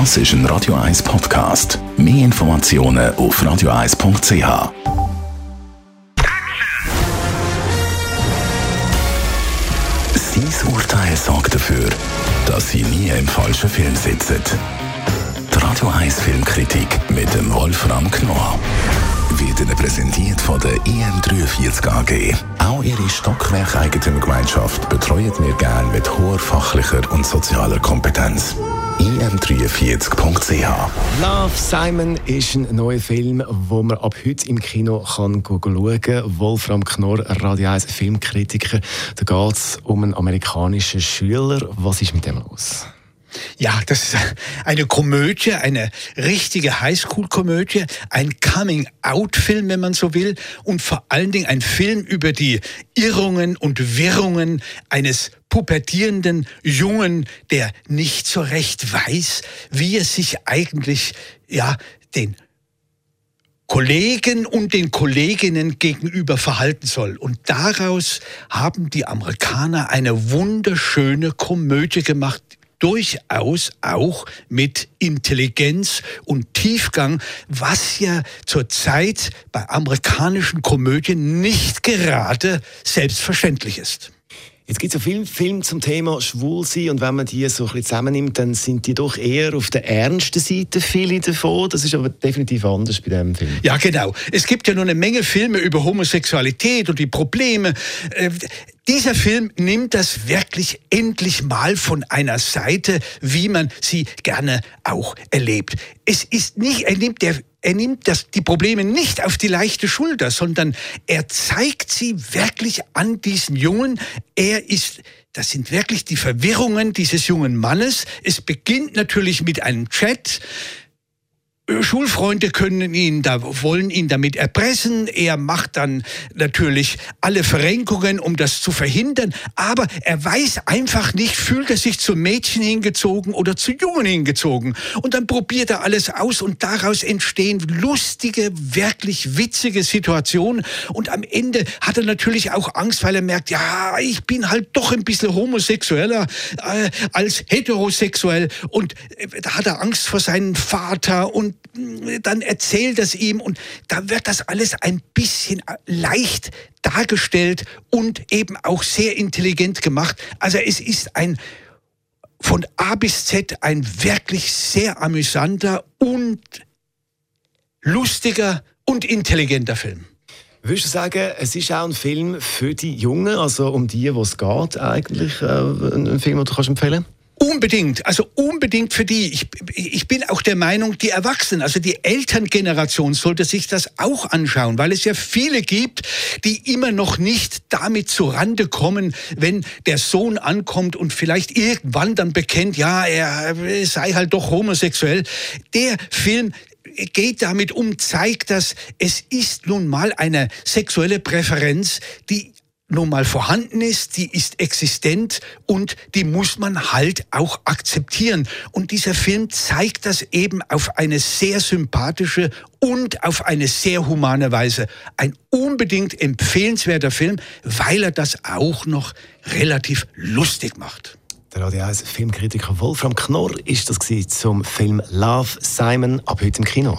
Das ist ein Radio 1 Podcast. Mehr Informationen auf radio1.ch. Sein Urteil sorgt dafür, dass Sie nie im falschen Film sitzen. Die Radio 1 Filmkritik mit dem Wolfram Knorr wird Ihnen präsentiert von der IM43 AG. Auch Ihre Stockwerk-Eigentümergemeinschaft betreuen wir gerne mit hoher fachlicher und sozialer Kompetenz. im43.ch Love Simon ist ein neuer Film, wo man ab heute im Kino kann schauen kann. Wolfram Knorr, Radio 1 Filmkritiker. Da geht es um einen amerikanischen Schüler. Was ist mit dem los? Ja, das ist eine Komödie, eine richtige Highschool-Komödie, ein Coming-out-Film, wenn man so will, und vor allen Dingen ein Film über die Irrungen und Wirrungen eines pubertierenden Jungen, der nicht so recht weiß, wie er sich eigentlich, ja, den Kollegen und den Kolleginnen gegenüber verhalten soll. Und daraus haben die Amerikaner eine wunderschöne Komödie gemacht, durchaus auch mit Intelligenz und Tiefgang, was ja zurzeit bei amerikanischen Komödien nicht gerade selbstverständlich ist. Jetzt gibt es ja viele Filme zum Thema Schwulsein und wenn man die so ein bisschen zusammennimmt, dann sind die doch eher auf der ernsten Seite, viele davon. Das ist aber definitiv anders bei diesem Film. Ja, genau. Es gibt ja nur eine Menge Filme über Homosexualität und die Probleme. Dieser Film nimmt das wirklich endlich mal von einer Seite, wie man sie gerne auch erlebt. Es ist nicht, er nimmt der er nimmt das, die Probleme nicht auf die leichte Schulter, sondern er zeigt sie wirklich an diesen Jungen. Er ist das sind wirklich die Verwirrungen dieses jungen Mannes. Es beginnt natürlich mit einem Chat. Schulfreunde können ihn da, wollen ihn damit erpressen. Er macht dann natürlich alle Verrenkungen, um das zu verhindern. Aber er weiß einfach nicht, fühlt er sich zu Mädchen hingezogen oder zu Jungen hingezogen. Und dann probiert er alles aus und daraus entstehen lustige, wirklich witzige Situationen. Und am Ende hat er natürlich auch Angst, weil er merkt, ja, ich bin halt doch ein bisschen homosexueller äh, als heterosexuell. Und äh, da hat er Angst vor seinem Vater und dann erzählt es ihm und da wird das alles ein bisschen leicht dargestellt und eben auch sehr intelligent gemacht. Also es ist ein von A bis Z ein wirklich sehr amüsanter und lustiger und intelligenter Film. Würdest du sagen, es ist auch ein Film für die Jungen, also um die, wo es geht, eigentlich äh, ein Film, den du kannst empfehlen kannst? Unbedingt, also unbedingt für die. Ich, ich bin auch der Meinung, die Erwachsenen, also die Elterngeneration sollte sich das auch anschauen, weil es ja viele gibt, die immer noch nicht damit zurande kommen, wenn der Sohn ankommt und vielleicht irgendwann dann bekennt, ja, er sei halt doch homosexuell. Der Film geht damit um, zeigt das, es ist nun mal eine sexuelle Präferenz, die nun mal vorhanden ist, die ist existent und die muss man halt auch akzeptieren. Und dieser Film zeigt das eben auf eine sehr sympathische und auf eine sehr humane Weise. Ein unbedingt empfehlenswerter Film, weil er das auch noch relativ lustig macht. Der Radio 1 Filmkritiker Wolfram Knorr ist das zum Film Love Simon ab heute im Kino.